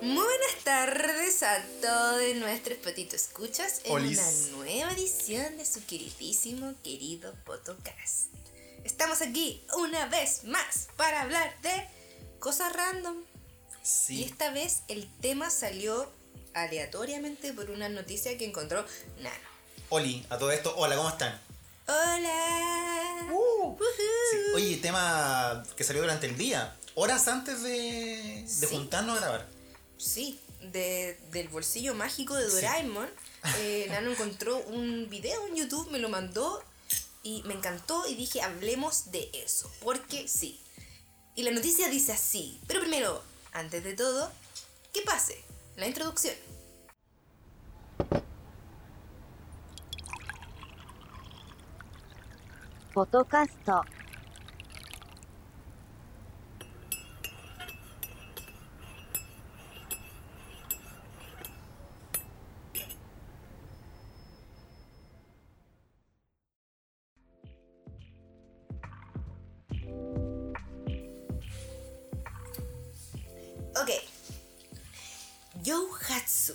Muy buenas tardes a todos nuestros patitos escuchas en Olis. una nueva edición de su queridísimo, querido podcast. Estamos aquí una vez más para hablar de cosas random. Y Sí. esta vez el tema salió aleatoriamente por una noticia que encontró Nano. Oli, a todo esto, hola, ¿cómo están? ¡Hola! Uh. Sí, Oye, tema que salió durante el día, horas antes de, de Sí. juntarnos a grabar. Sí, de- del bolsillo mágico de Sí. Doraemon, eh, Nano encontró un video en YouTube, me lo mandó y me encantó y dije, hablemos de eso, porque sí. Y la noticia dice así, pero primero, antes de todo, que pase la introducción. "ポ Hatsu,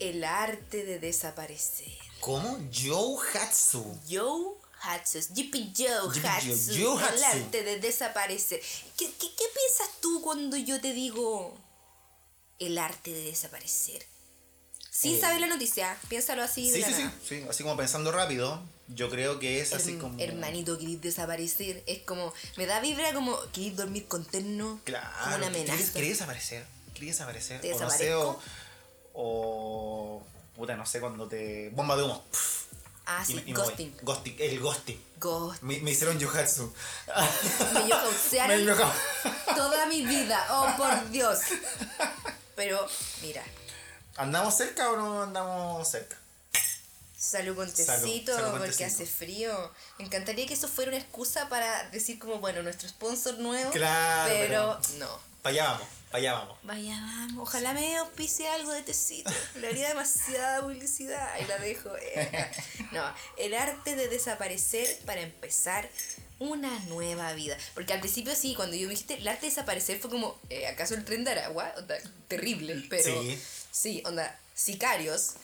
el arte de desaparecer. ¿Cómo? Joe Hatsu. Joe Hatsu, Jippy Joe Hatsu, Joe- el arte de desaparecer. ¿Qué, qué, qué piensas tú cuando yo te digo el arte de desaparecer? Sin Eh, saber la noticia, piénsalo así Sí, sí, sí, sí. Así como pensando rápido, yo creo que es así como. Hermanito, querís desaparecer. Es como, me da vibra como, querís dormir con terno. Claro. Como una ¿querés- amenaza. ¿Querés desaparecer? ¿Querés desaparecer? ¿Te o no sé, desaparezco? o. o puta, no sé, cuando te. Bomba de humo. Pff, Ah, sí, y ghosting. Ghosting, el ghosting. Ghost. Me, me hicieron Yohatsu. Me yohausearon Me yohau- toda mi vida. Oh, por Dios. Pero, mira, ¿Andamos cerca o no andamos cerca? salud con tecito Salud, salud con porque tecito. hace frío. Me encantaría que eso fuera una excusa para decir como, bueno, nuestro sponsor nuevo. Claro, Pero no. Para allá vamos, allá vamos. Vaya, vamos. Ojalá me auspicie algo de tecito. Le haría demasiada publicidad. Ahí la dejo. eh. No, el arte de desaparecer para empezar una nueva vida. Porque al principio sí, cuando yo me dijiste el arte de desaparecer fue como, eh, ¿acaso el tren de Aragua? Onda, terrible, pero Sí. sí, onda, sicarios,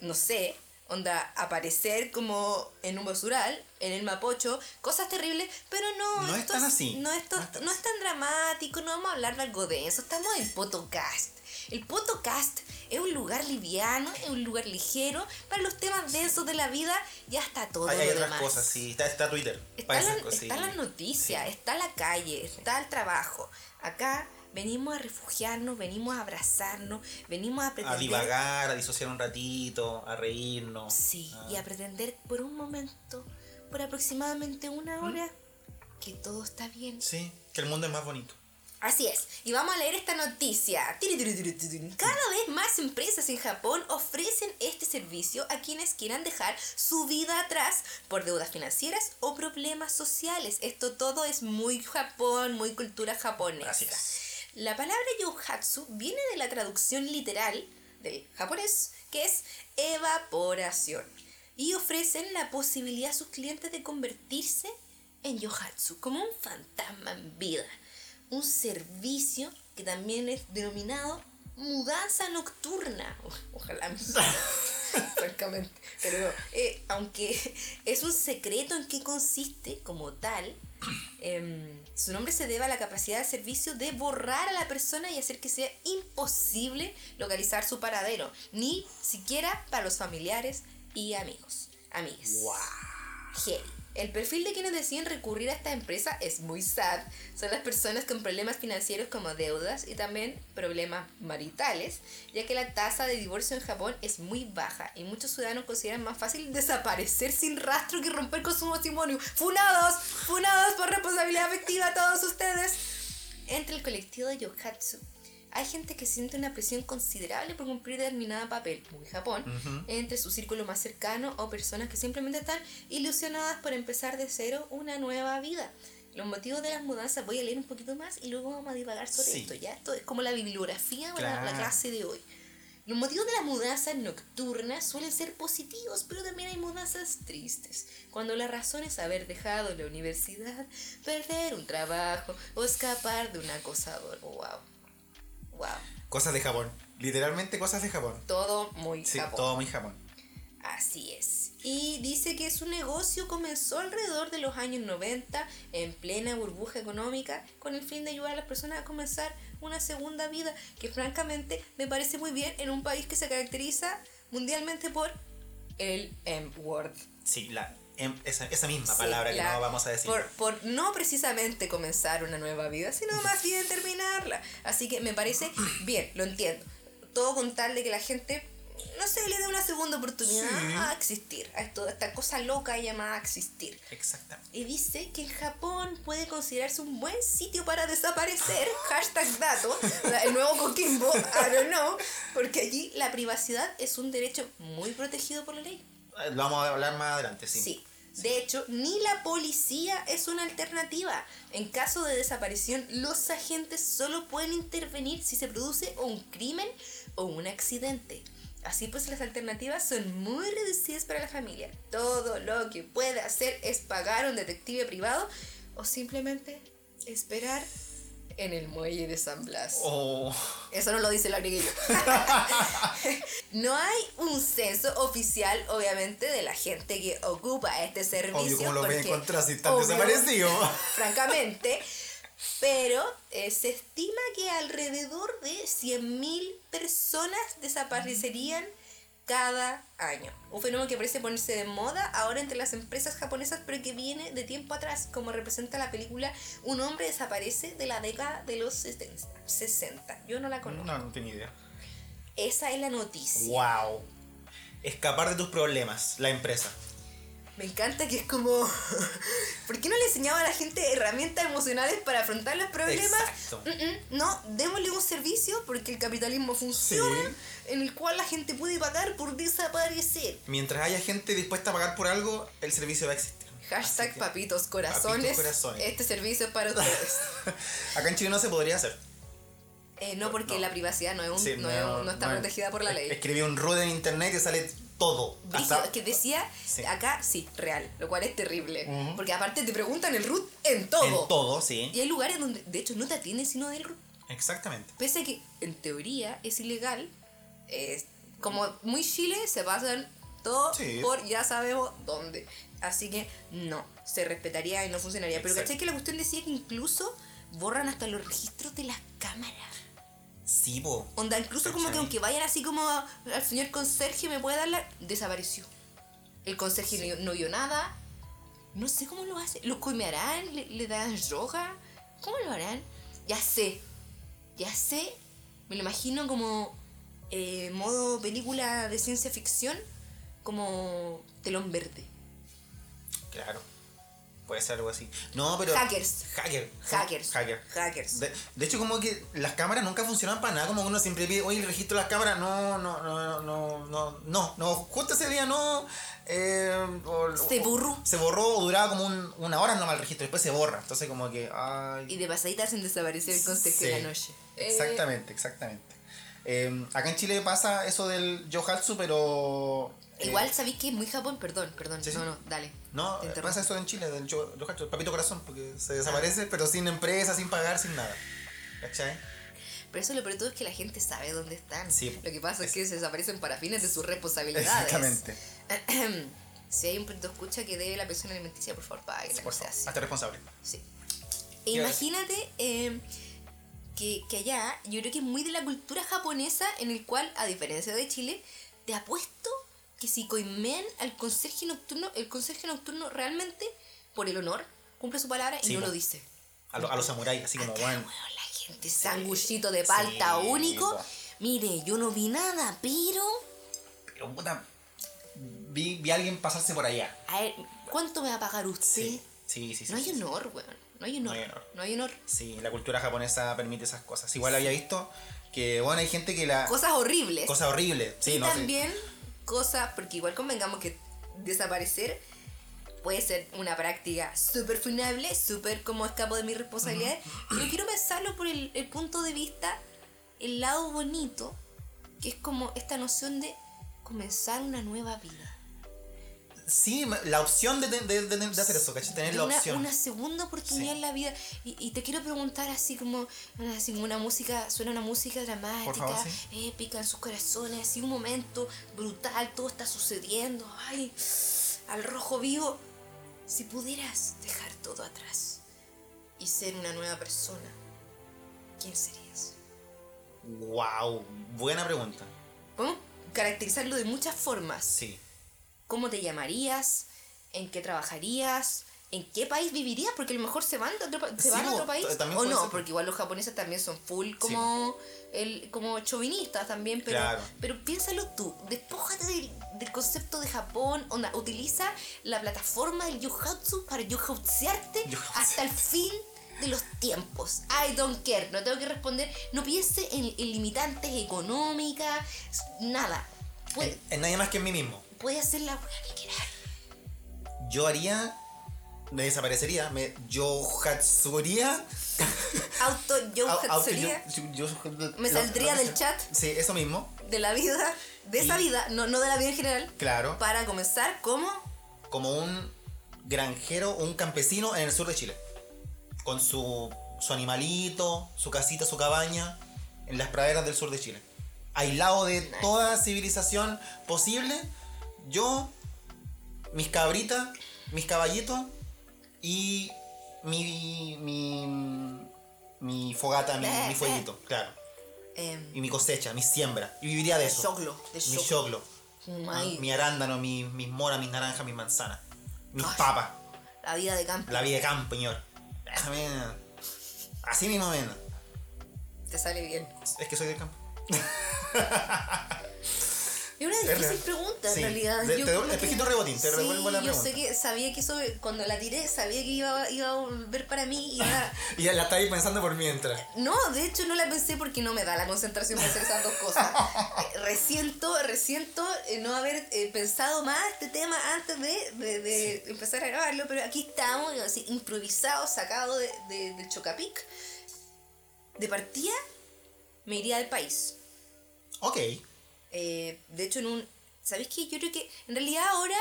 no sé, onda, aparecer como en un basural, en el Mapocho, cosas terribles, pero no, No es esto tan así. No es, to- No es tan no es tan dramático, no vamos a hablar de algo de eso, estamos en Potocast. El Potocast es un lugar liviano, es un lugar ligero para los temas densos de la vida, ya está todo Hay, otras cosas, sí. Está, está Twitter. Está, la, cosas, está sí. la noticia, está la calle, está el trabajo. Acá venimos a refugiarnos, venimos a abrazarnos, venimos a A pretender... divagar, a disociar un ratito, a reírnos. Sí, Ah. y a pretender por un momento, por aproximadamente una hora, que todo está bien. Sí, que el mundo es más bonito. Así es, y vamos a leer esta noticia. Cada vez más empresas en Japón ofrecen este servicio a quienes quieran dejar su vida atrás por deudas financieras o problemas sociales. Esto todo es muy Japón, muy cultura japonesa. Así es. La palabra yohatsu viene de la traducción literal del japonés, que es evaporación. Y ofrecen la posibilidad a sus clientes de convertirse en yohatsu, como un fantasma en vida. Un servicio que también es denominado mudanza nocturna. Ojalá me francamente. Pero eh, aunque es un secreto en qué consiste como tal, em, su nombre se debe a la capacidad del servicio de borrar a la persona y hacer que sea imposible localizar su paradero, ni siquiera para los familiares y amigos. Amigues. ¡Wow! Heavy. El perfil de quienes deciden recurrir a esta empresa es muy sad. Son las personas con problemas financieros como deudas y también problemas maritales, ya que la tasa de divorcio en Japón es muy baja y muchos ciudadanos consideran más fácil desaparecer sin rastro que romper con su matrimonio. ¡Funados! ¡Funados por responsabilidad afectiva a todos ustedes! Entre el colectivo de Yohatsu hay gente que siente una presión considerable por cumplir determinada papel, muy Japón, Ujú. entre su círculo más cercano o personas que simplemente están ilusionadas por empezar de cero una nueva vida. Los motivos de las mudanzas voy a leer un poquito más y luego vamos a divagar sobre Sí. esto, ¿ya? Esto es como la bibliografía para la clase de hoy. Los motivos de las mudanzas nocturnas suelen ser positivos, pero también hay mudanzas tristes. Cuando la razón es haber dejado la universidad, perder un trabajo o escapar de un acosador. Wow. Wow. Cosas de Japón. Literalmente cosas de Japón. Todo muy Sí, Japón. todo muy Japón. Así es. Y dice que su negocio comenzó alrededor de los años 90, en plena burbuja económica, con el fin de ayudar a las personas a comenzar una segunda vida, que francamente me parece muy bien en un país que se caracteriza mundialmente por el M-word. Sí, la, em- esa, esa misma Sí, palabra que la- no vamos a decir. Por, por no precisamente comenzar una nueva vida, sino más bien terminarla. Así que me parece bien, lo entiendo. Todo con tal de que la gente, no sé, le dé una segunda oportunidad Sí. a existir, a esto, a esta cosa loca llamada existir. Exactamente. Y dice que en Japón puede considerarse un buen sitio para desaparecer, hashtag dato, el nuevo Coquimbo, I don't know, porque allí la privacidad es un derecho muy protegido por la ley. Eh, Lo vamos a hablar más adelante, sí. Sí. De hecho, ni la policía es una alternativa. En caso de desaparición, los agentes solo pueden intervenir si se produce un crimen o un accidente. Así pues, las alternativas son muy reducidas para la familia. Todo lo que puede hacer es pagar a un detective privado o simplemente esperar en el muelle de San Blas. Oh, Eso no lo dice la yo. no hay un censo oficial, obviamente, de la gente que ocupa este servicio. obvio, ¿cómo lo voy a porque, encontrar si están obvio, desaparecidos? Francamente. Pero eh, se estima que alrededor de 100.000 personas desaparecerían cada año. Un fenómeno que parece ponerse de moda ahora entre las empresas japonesas, pero que viene de tiempo atrás, como representa la película Un hombre desaparece de la década de los 60. Yo no la conozco. No, no tengo idea. Esa es la noticia. Wow. Escapar de tus problemas, la empresa. Me encanta que es como. ¿Por qué no le enseñaba a la gente herramientas emocionales para afrontar los problemas? Exacto. Mm, mm, no, démosle un servicio porque el capitalismo funciona, Sí. en el cual la gente puede pagar por desaparecer. Mientras haya gente dispuesta a pagar por algo, el servicio va a existir. Hashtag que- papitos corazones. Papitos corazones. Este servicio es para ustedes. Acá en Chile no se podría hacer. Eh, no, porque No. la privacidad no, es un- Sí, no, es- no está protegida por la ley. Escribí un root en internet y sale todo. Brígido, Hasta- que decía Sí. acá sí, real, lo cual es terrible. Porque aparte te preguntan el root en todo. En todo, sí. Y hay lugares donde de hecho no te atienden sino del root. Exactamente. Pese a que en teoría es ilegal, es como muy Chile se pasan todo Sí. por ya sabemos dónde. Así que no, se respetaría y no funcionaría. Pero Exacto. ¿cachai que la cuestión decía que incluso borran hasta los registros de las cámaras? Sí, po. Onda, incluso como que aunque vayan así como al señor conserje me puede dar la... Desapareció. El conserje no, no vio nada. No sé cómo lo hace. ¿Lo coimearán? ¿Le, le darán droga? ¿Cómo lo harán? Ya sé. Ya sé. Me lo imagino como eh, modo película de ciencia ficción. Como telón verde. Claro. Puede ser algo así. No, pero. Hackers. Hacker. Hackers. Hacker. Hackers. De, de hecho, como que las cámaras nunca funcionan para nada. Como uno siempre pide, oye, registro de las cámaras. No, no, no, no, no, no, no. Justo ese día no. eh, o- Se borró. Se borró o duraba como un- una hora nomás el registro. Después se borra. Entonces, como que. Ay, Y de pasadita hacen desaparecer el conserje Sí, de la noche. Eh, Exactamente, exactamente. Eh, acá en Chile pasa eso del Yohatsu, pero. Eh, Igual sabéis que es muy Japón, perdón, perdón. Sí, sí. No, no, dale. No, pasa eso en Chile, del yo- el papito corazón, porque se desaparece, pero sin empresa, sin pagar, sin nada. ¿Cachai? Pero eso lo peor de todo es que la gente sabe dónde están. Sí. Lo que pasa es que se desaparecen para fines de sus responsabilidades. Exactamente. si hay un perito escucha que debe la pensión alimenticia, por favor, pague. Por favor, hazte responsable. Sí. ¿Qué E imagínate eh, que, que allá, yo creo que es muy de la cultura japonesa, en el cual, a diferencia de Chile, te apuesto que si coimean al conserje nocturno, el conserje nocturno realmente, por el honor, cumple su palabra y Sí, no po. lo dice. A, lo- a los samuráis, así como, Acá, bueno. la gente, sanguchito de palta Sí, único. po. Mire, yo no vi nada, pero. Pero puta. Vi, vi a alguien pasarse por allá. A ver, ¿cuánto me va a pagar usted? Sí, sí, sí. sí, no hay sí, sí. honor, weón. No hay honor. No hay honor. No hay honor. Sí, la cultura japonesa permite esas cosas. Igual había visto que, bueno, hay gente que la. Cosas horribles. Cosa horrible. Sí, y no sé. también cosas, porque igual convengamos que desaparecer puede ser una práctica súper funable, súper como escapo de mis responsabilidades. Pero quiero pensarlo por el, el punto de vista, el lado bonito, que es como esta noción de comenzar una nueva vida. Sí, la opción de, de, de- hacer eso, ¿cachai? Tener la una, opción. una segunda oportunidad Sí. en la vida. Y, y te quiero preguntar así como, así como una música, suena una música dramática, favor, épica en sus corazones, así un momento brutal, todo está sucediendo, ay, al rojo vivo. Si pudieras dejar todo atrás y ser una nueva persona, ¿quién serías? Wow, buena pregunta. Podemos caracterizarlo de muchas formas. Sí. ¿Cómo te llamarías? ¿En qué trabajarías? ¿En qué país vivirías? Porque a lo mejor se van, de otro, se Sí, van a otro país. O no, ser. porque igual los japoneses también son full como, el, como chauvinistas también. Pero, Claro. pero piénsalo tú, despójate del, del concepto de Japón. Onda, utiliza la plataforma del Yuhatsu para yuhatsearte hasta el fin de los tiempos. I don't care, no tengo que responder. No piense en, en limitantes económicas, nada. Puede, En, en nadie más que en mí mismo. Puede hacer la weá que quieras. Yo haría. Me desaparecería. Me, yo hatsuría. Auto yo yo- Me saldría del chat. Sí, eso mismo. de la vida, de esa Y- vida, no, no de la vida en general, Claro. para comenzar como Como un granjero, un campesino en el sur de Chile. Con su, su animalito, su casita, su cabaña. En las praderas del sur de Chile. Aislado de toda civilización posible. Yo, mis cabritas, mis caballitos y mi, mi, mi fogata, mi, Eh, mi fueguito, claro. eh, Y mi cosecha, mi siembra. Y viviría de eso. choclo, de Mi choclo. Ay, Ah, Mi arándano, mi- mis moras, mis naranjas, mis manzanas. Mis Ay. papas. la vida de campo La vida de campo, señor. Déjame. Así mismo, ven. te sale bien. Es que soy del campo. Es una difícil pregunta en Sí. realidad. De- Yo te doy- que- espejito rebotín, te sí, revuelvo la yo sé pregunta. que sabía que eso, cuando la tiré, sabía que iba, iba a volver para mí. Iba, Y ya la está ahí pensando por mientras. No, de hecho no la pensé porque no me da la concentración para hacer esas dos cosas. Eh, resiento, resiento eh, no haber eh, pensado más este tema antes de, de- de empezar a grabarlo, pero aquí estamos, así, improvisados, sacados de, de- del Chocapic. De partida, me iría del país. Ok. Eh, de hecho, en un. ¿Sabéis qué? Yo creo que en realidad ahora,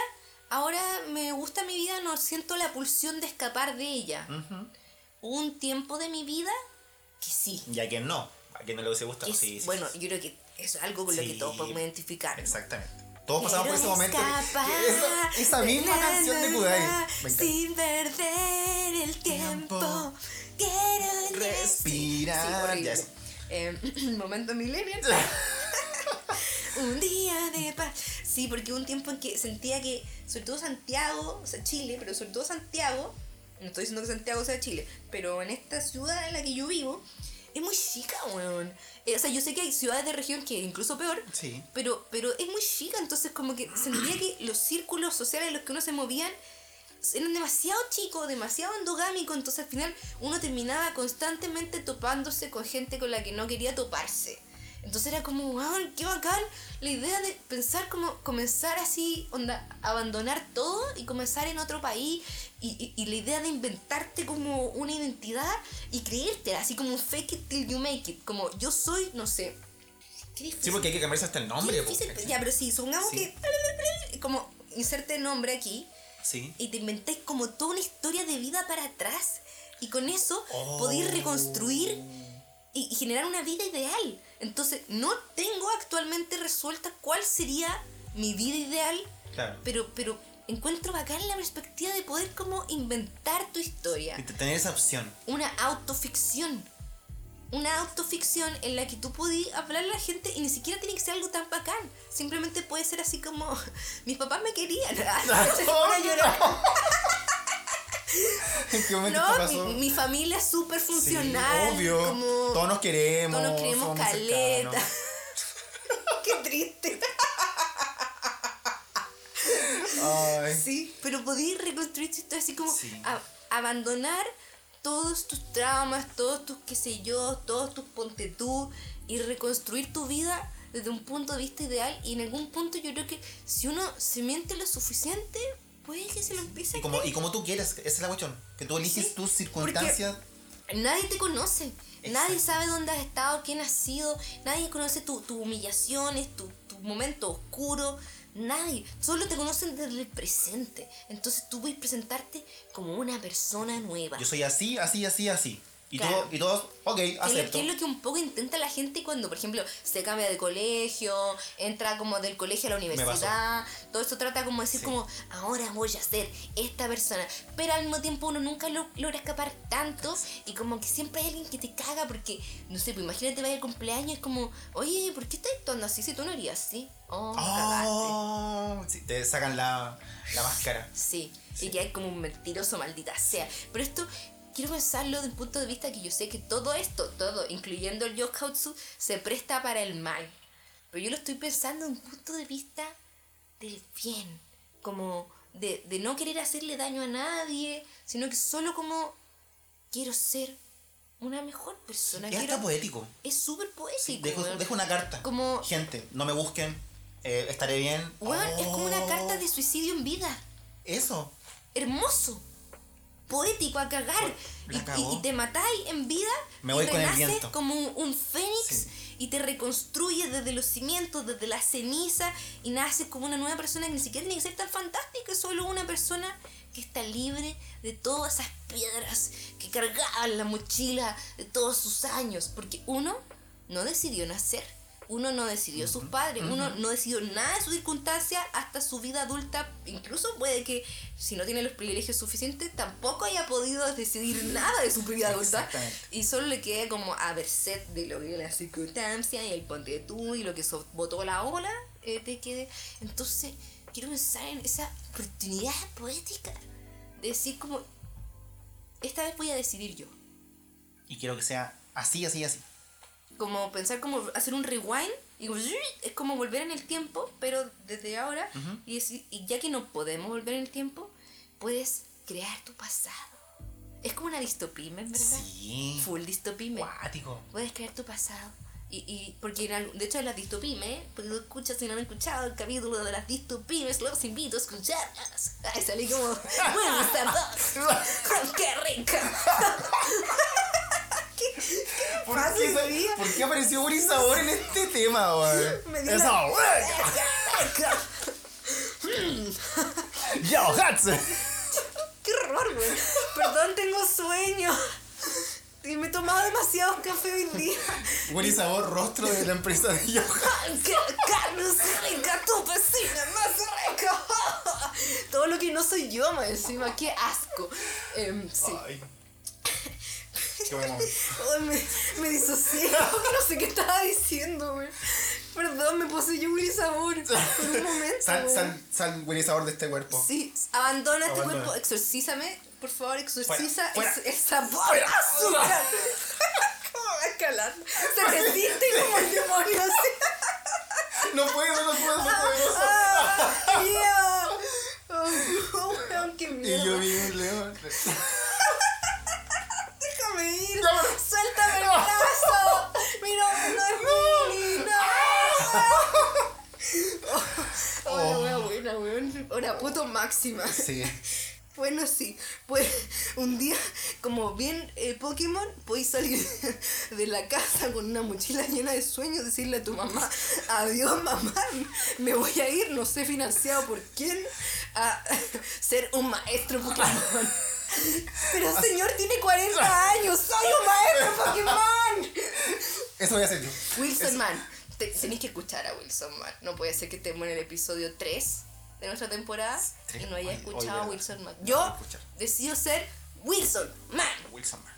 ahora me gusta mi vida, no siento la pulsión de escapar de ella. Hubo un tiempo de mi vida que sí. Y a quien no. A quien no le hubiese gustado. que Sí, es- sí, bueno, sí. yo creo que eso es algo con lo que todos podemos identificar. Exactamente. Todos pasamos por ese momento. esa, esa misma la canción de Kudai. Sin perder el tiempo. Tiempo. Quiero Respirar. Sí, sé. Eh, momento millennial. un día de paz. Sí, porque hubo un tiempo en que sentía que, sobre todo Santiago, o sea, Chile, pero sobre todo Santiago, no estoy diciendo que Santiago sea Chile, pero en esta ciudad en la que yo vivo, es muy chica, weón. Eh, o sea, yo sé que hay ciudades de región que es incluso peor, Sí. pero, pero es muy chica, entonces como que sentía que los círculos sociales en los que uno se movían eran demasiado chicos, demasiado endogámicos, entonces al final uno terminaba constantemente topándose con gente con la que no quería toparse. Entonces era como, wow, qué bacán la idea de pensar como comenzar así, onda, abandonar todo y comenzar en otro país y, y- y la idea de inventarte como una identidad y creerte, así como fake it till you make it, como yo soy, no sé. Qué difícil. Sí, porque hay que cambiarse hasta el nombre. Difícil, ya, pero sí, supongamos Sí. que como inserte nombre aquí Sí. y te inventáis como toda una historia de vida para atrás y con eso Oh. podéis reconstruir y, y generar una vida ideal. Entonces, no tengo actualmente resuelta cuál sería mi vida ideal, Claro. pero, pero encuentro bacán la perspectiva de poder como inventar tu historia. Y te- tener esa opción. Una autoficción. Una autoficción en la que tú podías hablarle a la gente y ni siquiera tiene que ser algo tan bacán. Simplemente puede ser así como, mis papás me querían. Se a llorar. ¿En qué momento te No, pasó? mi, mi familia es súper Sí, funcional. obvio. Como, Todos nos queremos. todos nos queremos caleta. Qué triste. Ay. Sí, pero podías reconstruir historia así como Sí. a- abandonar todos tus traumas, todos tus qué sé yo, todos tus ponte tú y reconstruir tu vida desde un punto de vista ideal y en algún punto yo creo que si uno se miente lo suficiente puede que se lo empiece a Y como, y como tú quieres, esa es la cuestión. Que tú eliges Sí, tus circunstancias. Nadie te conoce. Nadie Exacto. sabe dónde has estado, quién has sido. Nadie conoce tu- tus humillaciones, tu, tu momento oscuro. Nadie. Solo te conocen desde el presente. Entonces tú puedes presentarte como una persona nueva. Yo soy así, así, así, así. Y, Claro. todo, y todos, ok, ¿Qué es, lo, acepto. qué es lo que un poco intenta la gente cuando, por ejemplo, se cambia de colegio, entra como del colegio a la universidad? Todo esto trata como de decir Sí. como, ahora voy a ser esta persona. Pero al mismo tiempo uno nunca lo, logra escapar tanto y como que siempre hay alguien que te caga porque, no sé, pues imagínate vaya al cumpleaños es como, oye, ¿por qué estás actuando así si tú no harías así? Oh. Oh, sí, te sacan la, la máscara. Sí, Sí. y que hay como un mentiroso, maldita sea. Pero esto, quiero pensarlo desde un punto de vista que yo sé que todo esto, todo, incluyendo el Yokautsu, se presta para el mal. Pero yo lo estoy pensando desde un punto de vista del bien. Como de, de no querer hacerle daño a nadie, sino que solo como quiero ser una mejor persona. Es quiero- hasta poético. es súper poético. Dejo, weón. dejo una carta. Como- Gente, no me busquen. eh, estaré bien. Weón, es como una Oh, carta de suicidio en vida. Eso. hermoso, poético a cagar. Y, y- y te matáis en vida Me y voy el renaces como un, un fénix Sí. y te reconstruye desde los cimientos, desde la ceniza y naces como una nueva persona que ni siquiera tiene que ser tan fantástica, es solo una persona que está libre de todas esas piedras que cargaba en la mochila de todos sus años, porque uno no decidió nacer. Uno no decidió sus padres, uno no decidió nada de sus circunstancias hasta su vida adulta. Incluso puede que, si no tiene los privilegios suficientes, tampoco haya podido decidir nada de su vida adulta. Y solo le quede como a merced de lo que la circunstancia y el ponte tú y lo que so- botó la ola eh, te quede. Entonces, quiero pensar en esa oportunidad poética de decir como, esta vez voy a decidir yo. Y quiero que sea así, así, así. Como pensar como hacer un rewind y como, es como volver en el tiempo pero desde ahora y, decir- y ya que no podemos volver en el tiempo puedes crear tu pasado. Es como una distopía ¿es verdad? Sí. full distopía. Cuático. puedes crear tu pasado. Y, y porque en de hecho en las distopimes porque tú escuchas si no han escuchado el capítulo de las distopimes los invito a escucharlas. Ay salí como bueno está dos qué rica ¿Qué, qué ¿Por pasa qué, hoy día? ¿Por qué apareció Uri Sabor en este tema, weón? Eso, una- weón. Yo, Hats. ¡Qué horror, güey! Perdón, tengo sueño. Y me he tomado demasiado café hoy día. Uri Sabor, rostro de la empresa de Yo ¡Ay, ¡Qué carne es rica! ¡Tu vecina más rica! Todo lo que no soy yo, más encima. ¡Qué asco! Em, sí. Ay. Qué buen momento. Ay, me, me disocié. No sé qué estaba diciendo, güey. Perdón, me poseyó Willy Sabor por un momento. Sal, güey. sal, sal, Uri Sabor de este cuerpo. Sí, abandona este Abandona. cuerpo, exorcízame, por favor, exorciza Fuera, fuera. esa boca Fuera. azúcar. ¿Cómo va a escalar? Se resiste como el demonio así. No puedo, no puedo, no puedo. ¡Ah! ¡Ya! ¡Oh, weón, qué Y mierda! yo vi un león. ¡Suéltame el brazo! ¡Mi nombre no es Willy! ¡No! Oh, la wea buena, weón. Hora puto máxima. Sí. Bueno, sí, pues un día, como bien eh, Pokémon, podéis salir de la casa con una mochila llena de sueños, decirle a tu mamá, adiós mamá, me voy a ir, no sé financiado por quién, a ser un maestro Pokémon. Pero señor, tiene 40 años, soy un maestro Pokémon. Eso voy a hacer yo. Wilson Man, te- tenéis que escuchar a Wilson Man, no puede ser que estemos en el episodio 3 de nuestra temporada Tres. y no haya escuchado a. Wilson Man. Yo decido ser Wilson Man. Wilson Man.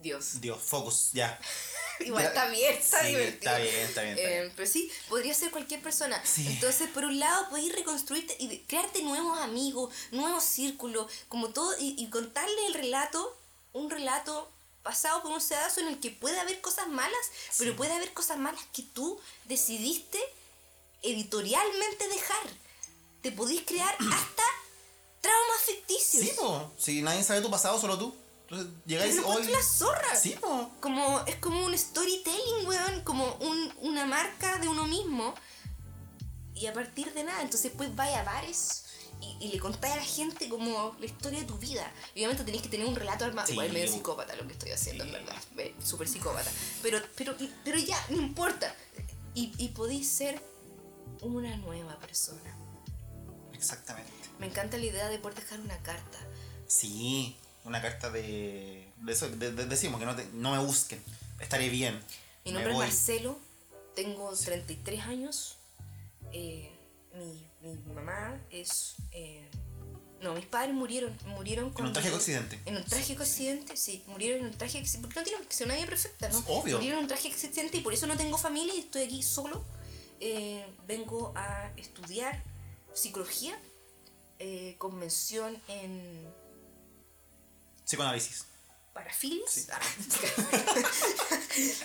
Dios. Dios, focus, ya. Igual Ya. está bien, está Sí, divertido. está bien, está bien, está Eh, bien. pero sí, podría ser cualquier persona. Sí. Entonces, por un lado, podéis reconstruirte y crearte nuevos amigos, nuevos círculos, como todo, y, y contarle el relato, un relato pasado por un sedazo en el que puede haber cosas malas, pero puede haber cosas malas que tú decidiste editorialmente dejar. Te podéis crear hasta traumas ficticios. Sí, po. Si nadie sabe tu pasado, solo tú. Entonces llegáis Pero hoy. la zorra. Sí, po. Como, es como un storytelling, weón, como un, una marca de uno mismo. Y a partir de nada, entonces pues vaya a bares y, y le contáis a la gente como la historia de tu vida. Y obviamente tenéis que tener un relato armado. Sí. Igual medio psicópata lo que estoy haciendo, Sí. en verdad. Súper psicópata. Pero, pero, pero ya, no importa. y, y podéis ser una nueva persona. Exactamente. Me encanta la idea de poder dejar una carta. Sí, una carta de. de eso, de- de- decimos que no, te- no me busquen. Estaré bien. Mi nombre es. Marcelo, tengo 33 años. eh, mi, mi mamá es. eh, no, mis padres murieron. Murieron En con. un trágico accidente. En un trágico accidente, sí. Murieron en un trágico accidente. Porque no tienen que ser una vida perfecta, ¿no? Es obvio. Murieron en un trágico accidente y por eso no tengo familia y estoy aquí solo. Eh, vengo a estudiar psicología, eh, con mención en Psicoanálisis. parafilias. Sí. Ah.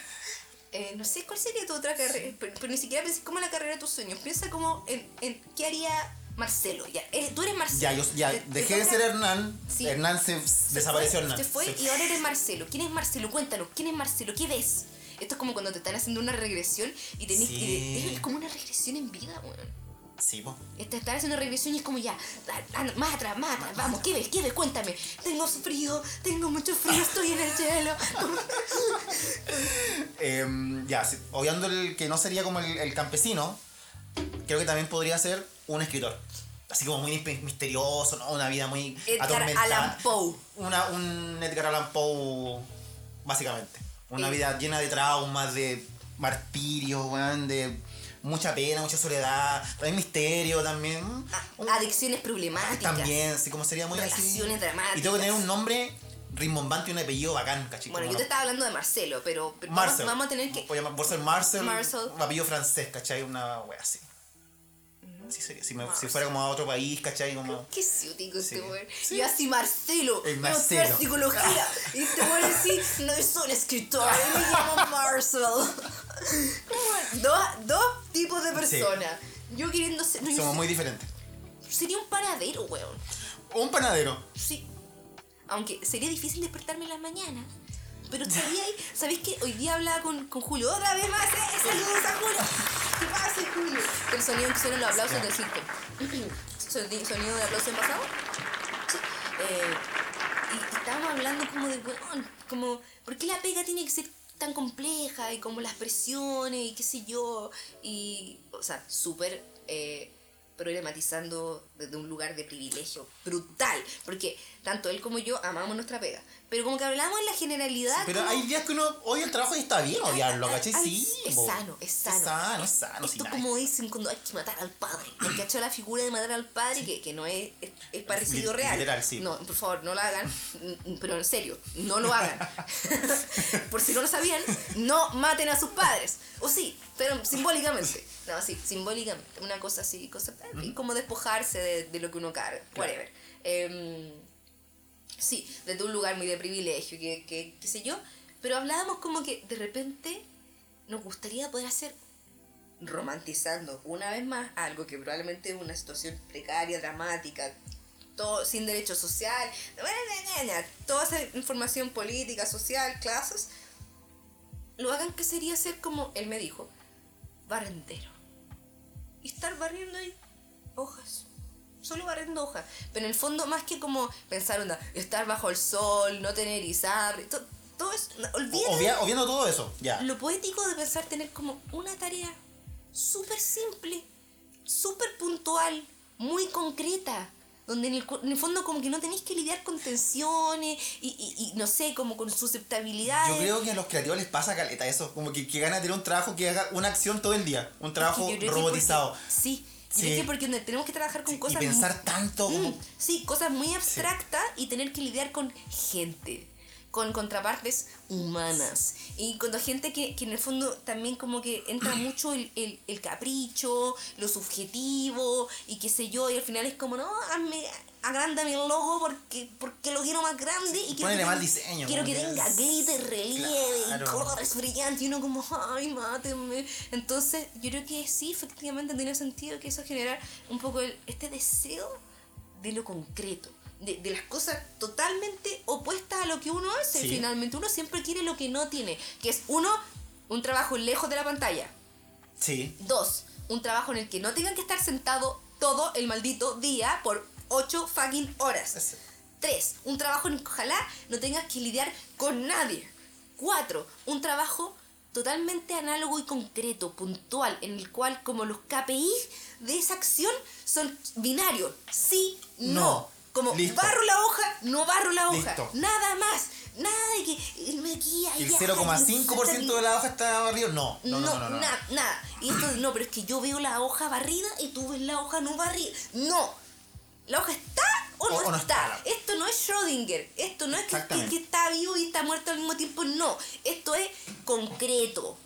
Eh, no sé cuál sería tu otra carrera, pero, pero ni siquiera pensé como la carrera de tus sueños. Piensa como en, en qué haría Marcelo. Ya, eh, tú eres Marcelo. Ya, yo dejé de ser Hernán. Sí. Hernán se, se desapareció fue, Hernán. Se fue y ahora eres Marcelo. ¿Quién es Marcelo? Cuéntanos, ¿quién es Marcelo? ¿Qué ves? Esto es como cuando te están haciendo una regresión y tenés Sí. de- es como una regresión en vida, weón. Sí, po. Te están haciendo una regresión y es como ya, más atrás, más atrás, vamos, ¿qué ves? ¿Qué ves? Cuéntame. Tengo frío, tengo mucho frío, estoy en el hielo. Em, ya, sí, obviando el que no sería como el, el campesino, creo que también podría ser un escritor. Así como muy mis- misterioso, ¿no? Una vida muy Edgar atormentada. Allan Poe. Una, un Edgar Allan Poe, básicamente. Una vida llena de traumas, de martirio, weón, de mucha pena, mucha soledad, también misterio también. Un- A- Adicciones problemáticas. también, así como sería muy así. Relaciones dramáticas. Y tengo que tener un nombre rimbombante y un apellido bacán, ¿cachai? Bueno, yo te estaba hablando de Marcelo, pero, pero vamos, Marcel. vamos a tener que. Voy a ser Marcel, Marcel. un apellido francés, ¿cachai? Una wea así. Así sería. Si, me- si Marcel. fuera como a otro país, ¿cachai? Como... Qué ciútico este Sí. weón. Sí. Y así Marcelo. El yo Marcelo. estudio psicología. y este weón así, no soy un escritor, me llamo Marcel. Como dos, dos tipos de personas. Yo queriendo ser. no, yo Somos sé- muy diferentes. Sería un paradero, weón. Un panadero. Sí. Aunque sería difícil despertarme en las mañanas. Pero sabía, ¿sabéis que hoy día hablaba con, con Julio? Otra vez más, ¡eh! ¡Saludos a Julio! ¿Qué pasa, Julio? El sonido que suenan los aplausos del circo. Soni- ¿Sonido de aplauso en pasado? Sí. Eh, y, estábamos hablando como de, weón, como, ¿por qué la pega tiene que ser tan compleja? Y como las presiones y qué sé yo. Y, o sea, súper eh, problematizando desde un lugar de privilegio brutal. Porque tanto él como yo amamos nuestra pega. Pero como que hablamos en la generalidad. Pero como- hay días que uno odia el trabajo y está bien odiarlo, ¿cachai? Sí. Es sano, es sano. Es sano, es sano. Esto sí, como dicen cuando hay que matar al padre. El que ha hecho la figura de matar al padre, que, que no es, es, es parecido real. literal, sí. No, por favor, no lo hagan. Pero en serio, no lo hagan. por si no lo sabían, no maten a sus padres. O sí, pero simbólicamente. No, sí, simbólicamente. Una cosa así, cosa, como despojarse de, de lo que uno carga. Claro. Whatever. Em, sí, desde un lugar muy de privilegio, que, que, qué sé yo. Pero hablábamos como que de repente nos gustaría poder hacer romantizando una vez más algo que probablemente es una situación precaria, dramática, todo sin derecho social, toda esa información política, social, clases, lo hagan que sería ser como él me dijo, barrendero. Y estar barriendo ahí hojas. Solo barriendo hojas. Pero en el fondo, más que como pensar, onda, estar bajo el sol, no tener izar, to- todo eso, Obvia- obviando todo eso, ya. lo poético de pensar tener como una tarea súper simple, súper puntual, muy concreta, donde en el, en el fondo como que no tenéis que lidiar con tensiones y, y- y no sé, como con susceptibilidades. Yo creo que a los creativos les pasa caleta eso, como que, que ganan de tener un trabajo que haga una acción todo el día, un trabajo creo que robotizado. porque- sí, yo Sí. creo que porque tenemos que trabajar con y cosas pensar tanto como... Mm, sí, cosas muy abstractas y tener que lidiar con gente, con contrapartes humanas. Y con gente que, que en el fondo también como que entra mucho el, el, el capricho, lo subjetivo y qué sé yo, y al final es como, no, hazme, agrándame el logo porque, porque lo quiero más grande y quiero que diseño, Quiero que tenga glitter, relieve Claro. colores brillantes y uno como, ay, mátenme. Entonces, yo creo que sí, efectivamente tiene sentido que eso genera un poco el- este deseo de lo concreto. De, de las cosas totalmente opuestas a lo que uno hace. Sí. Finalmente, uno siempre quiere lo que no tiene. Que es, uno, un trabajo lejos de la pantalla. Sí. Dos, un trabajo en el que no tengan que estar sentado todo el maldito día por ocho fucking horas. Ese. Tres, un trabajo en el que ojalá no tengas que lidiar con nadie. Cuatro, un trabajo totalmente análogo y concreto, puntual, en el cual como los KPI de esa acción son binarios, sí, no. No. Como Listo. barro la hoja, no barro la hoja, Listo. nada más, nada de que me guía El ya, 0,5% de la hoja está barrido. No, no, no, no. no, no. nada, nada. Y esto, no, pero es que yo veo la hoja barrida y tú ves la hoja no barrida. No. ¿La hoja está o no, O- no está? está. Esto no es Schrödinger. Esto no es que, que- que está vivo y está muerto al mismo tiempo. No. Esto es concreto.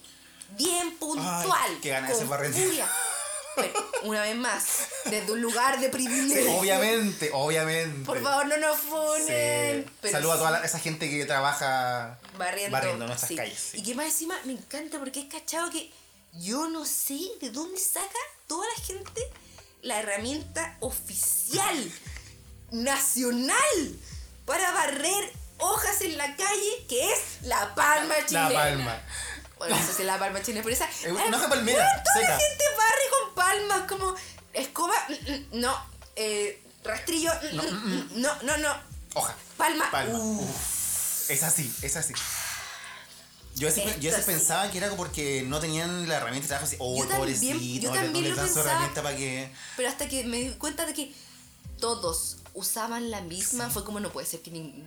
Bien puntual. Ser barrendero. furia. Pero, una vez más, desde un lugar de privilegio. Obviamente, obviamente. Por favor, no nos funen. Sí. Pero Saludo a sí. toda la- esa gente que trabaja barriendo, nuestras sí. calles. sí. Y que más encima me encanta porque es cachado que yo no sé de dónde saca toda la gente la herramienta oficial, nacional, para barrer hojas en la calle, que es la palma chilena. La palma. Bueno, no sé si es la palma chilena, pero esa... Es una hoja palmera, toda seca. la gente barre con palmas, como escoba, mm, mm, no, eh, rastrillo, mm, mm, no, no, no, Hoja. palma. Palma. Uf. Es así, es así. Yo yo sí. pensaba que era porque no tenían la herramienta de trabajo así. Oh, Yo también- pobrecito, yo no le- no también les dan su herramienta para que. Pero hasta que me di cuenta de que todos usaban la misma, fue como no puede ser que ni,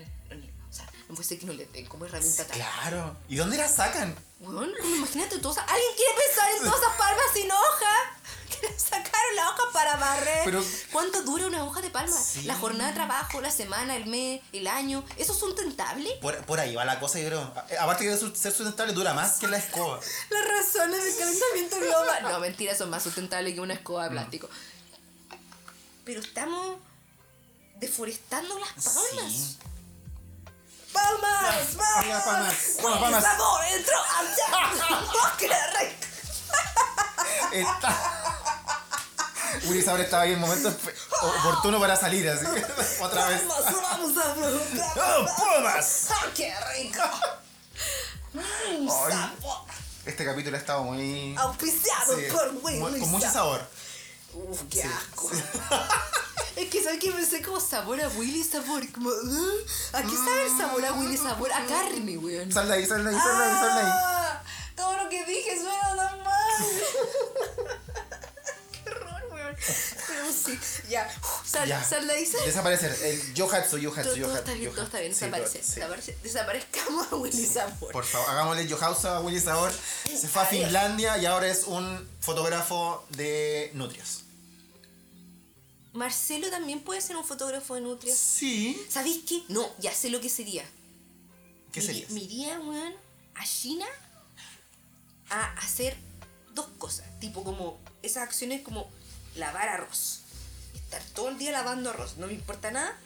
no puede ser que no le den como herramienta tal. Claro. ¿Y dónde la sacan? Bueno, imagínate todas esas- alguien quiere pensar en todas esas palmas sin hoja. Que le sacaron la hoja para barrer. Pero- ¿Cuánto dura una hoja de palma? Sí. La jornada de trabajo, la semana, el mes, el año. ¿Eso es sustentable? Por, por ahí va la cosa, yo creo. A- Aparte de ser sustentable, dura más que la escoba. Las razones del calentamiento global. No, mentira, son más sustentables que una escoba de plástico. Pero estamos deforestando las palmas. Sí. ¡Palmas! ¡Vamos! ya, palmas. Palmas. ¡Sabor! ¡Entró! ¡Allá! ¡Oh, qué rico! Está. Willy Sabor estaba ahí en momento oportuno para salir, así. Otra vez. ¡Palmas! ¡Vamos a probar! ¡Oh, palmas! ¡Ah, qué rico! Ay. Este capítulo ha estado muy. Auspiciado sí, por Willy Con mucho Sabor. Sabor. Uf, qué asco. es que sabes que pensé como sabor a Willy sabor. Como, "Uh, ¿A qué sabe el sabor a Willy sabor? A carne, weón. Sal de ahí, sal de ahí, sal de ahí, sal ahí. Ah, Todo lo que dije suena tan mal. qué horror, weón. Pero sí, ya. Uf, Sal, Ya. sal ahí, sal. Desaparecer. El Yohatsu, Todo, Yohatsu, todo Yohatsu. está bien, todo está bien. Sí, Desaparece. todo- sí. desaparece- Desaparezcamos a Willy sabor. Por favor, hagámosle Yohatsu a Willy Sabor. Se fue a. Finlandia y ahora es un fotógrafo de nutrias. Marcelo también puede ser un fotógrafo de nutrias. Sí. ¿Sabéis qué? No, ya sé lo que sería. ¿Qué sería? Me iría, weón, a China a hacer dos cosas. Tipo como esas acciones como lavar arroz. Estar todo el día lavando arroz. No me importa nada,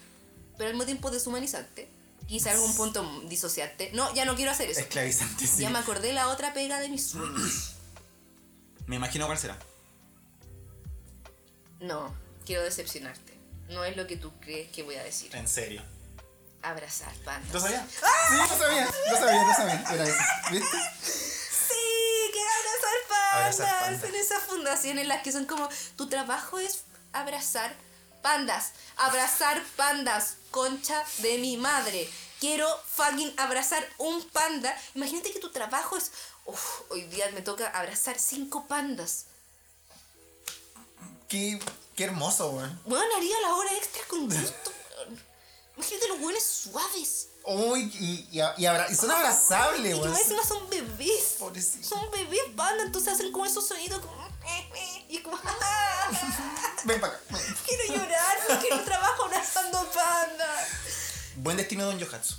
pero al mismo tiempo deshumanizante. Quizá algún punto disociarte. No, ya no quiero hacer eso. Esclavizante, sí. Ya me acordé la otra pega de mis sueños. Me imagino cuál será. No, quiero decepcionarte. No es lo que tú crees que voy a decir. En serio. Abrazar pandas. ¿Lo sabía? Sí, lo sabía, lo sabía, lo sabía. Era eso. ¿Viste? Sí, que abrazar pandas. Abrazar pandas. En esas fundaciones en las que son como, tu trabajo es abrazar pandas. Abrazar pandas, concha de mi madre. Quiero fucking abrazar un panda. Imagínate que tu trabajo es, "Uf, hoy día me toca abrazar cinco pandas. Qué, qué hermoso, weón. Bueno, haría la hora extra con gusto. weón. Imagínate los buenos suaves. Uy, y, y, y abra- y son abrazables, Y weón. más encima son bebés. Pobrecito. Son bebés panda, entonces hacen como esos sonidos como... Y como... Ven para acá. Quiero llorar porque no trabajo abrazando panda. Buen destino de Don Yohatsu.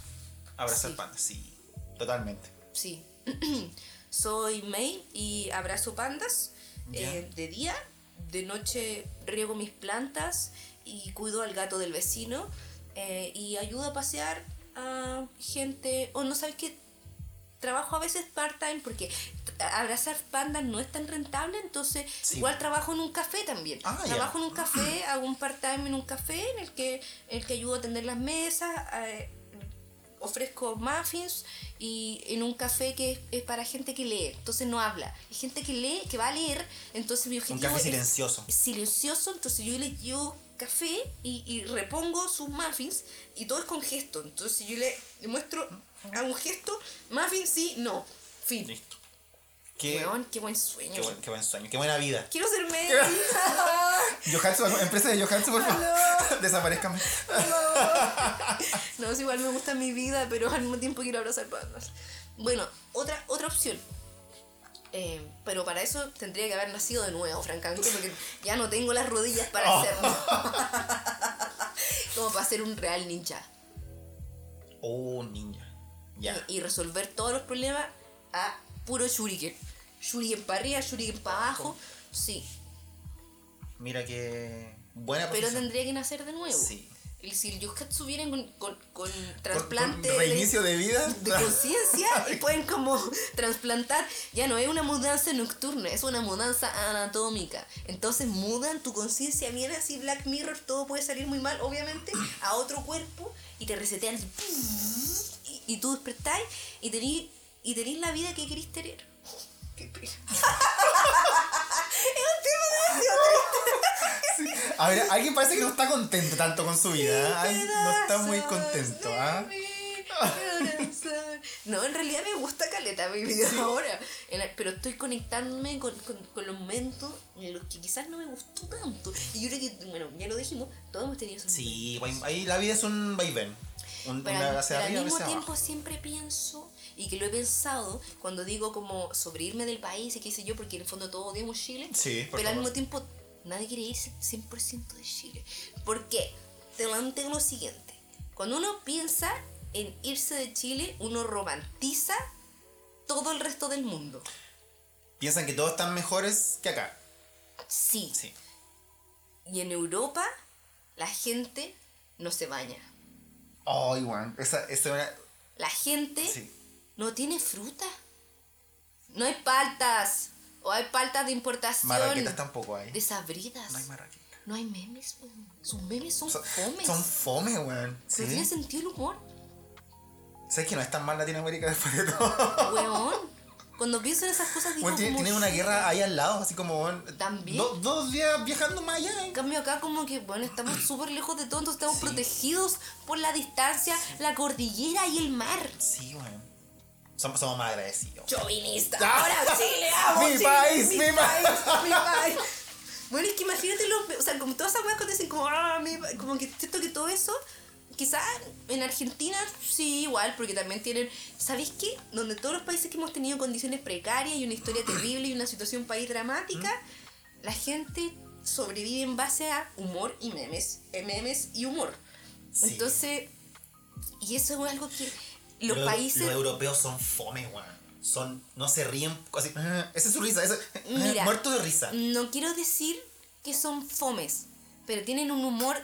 Abrazar Sí. pandas, sí. Totalmente. Sí. Soy May y abrazo pandas Ya. eh, de día. De noche riego mis plantas y cuido al gato del vecino. eh, y ayudo a pasear a gente. O no sabes qué. Trabajo a veces part-time porque abrazar pandas no es tan rentable, entonces Sí. igual trabajo en un café también. Ah, trabajo en un café, hago un part-time en un café en el que, en el que ayudo a atender las mesas, eh, ofrezco muffins y en un café que es, es para gente que lee, entonces no habla. Hay gente que lee, que va a leer, entonces mi objetivo café es- silencioso. es silencioso, entonces yo le llevo café y, y repongo sus muffins y todo es con gesto. Entonces yo le, le muestro, hago un gesto, muffin sí, no, fin. Listo. Qué, Weón, qué buen sueño. qué, buen, qué buen sueño, qué buena vida. Quiero ser médica. Johansu, empresa de Johansu, por favor. Desaparezcan. no, es igual me gusta mi vida, pero al mismo tiempo quiero abrazar bandas. Bueno, otra, otra opción. Eh, pero para eso tendría que haber nacido de nuevo, francamente, porque ya no tengo las rodillas para Oh. hacerlo. Como para ser un real ninja. Oh, ninja. Ya. Y, y resolver todos los problemas a puro shuriken. Shuriken para arriba, shuriken para abajo. Sí, Mira que. Buena pero tendría que nacer de nuevo. Sí. Y si el Yukatsu vienen con, con, trasplante con reinicio de vida. de conciencia y pueden como trasplantar. Ya no es una mudanza nocturna, es una mudanza anatómica. Entonces mudan tu conciencia bien así Black Mirror, todo puede salir muy mal, obviamente, a otro cuerpo y te resetean y, y tú despertáis y tenés y tenés la vida que querís tener. Es un tema demasiado A ver, alguien parece que no está contento tanto con su vida. Ay, no está muy contento, ¿ah? No, en realidad me gusta caleta mi vida ahora. Pero estoy conectándome con, con, con los momentos en los que quizás no me gustó tanto. Y yo creo que, bueno, ya lo dijimos, todos hemos tenido esos Sí, ahí la vida es un vaivén. Un, pero, una al- hacia pero al arriba, mismo hacia tiempo abajo. siempre pienso y que lo he pensado cuando digo como sobre irme del país y qué sé yo, porque en el fondo todos odiamos Chile, Sí, por pero al mismo tiempo nadie quiere irse 100% de Chile. ¿Por qué? Te plantea lo siguiente, cuando uno piensa en irse de Chile, uno romantiza todo el resto del mundo. Piensan que todos están mejores que acá. Sí. Sí. Y en Europa la gente no se baña. Oh, igual. Esa, esa. La gente Sí. No tiene fruta. No hay paltas. O hay paltas de importación. Marraquetas tampoco hay. Desabridas. No hay marraquetas. No hay memes, weón. Sus memes son, Son, fomes. son fome, weón. No tiene Sí. sentido el humor. ¿Sabes que no es tan mal Latinoamérica después de todo? Weón. Cuando pienso en esas cosas digo Weón, tiene, como, tiene una guerra ahí al lado, así como, También. do- dos días viajando más allá. En cambio acá como que, bueno, estamos súper lejos de todo, entonces estamos Sí. protegidos por la distancia, la cordillera y el mar. Sí, weón. Somos, somos más agradecidos. Chauvinista. Ah. Ahora Chile, amo Mi Chile, país, mi, mi país, mi país. Bueno, es que imagínate los, o sea, como todas esas weas cuando dicen como, ah, mi pa-", como que siento que todo eso, quizás en Argentina sí, igual, porque también tienen, ¿sabéis qué? Donde todos los países que hemos tenido condiciones precarias y una historia terrible y una situación país dramática, la gente sobrevive en base a humor y memes, eh, memes y humor. Sí. Entonces, y eso es algo que los países... Los europeos son fome, weón. Son, no se ríen, así, esa es su risa, Mira, muerto de risa. No quiero decir que son fomes, pero tienen un humor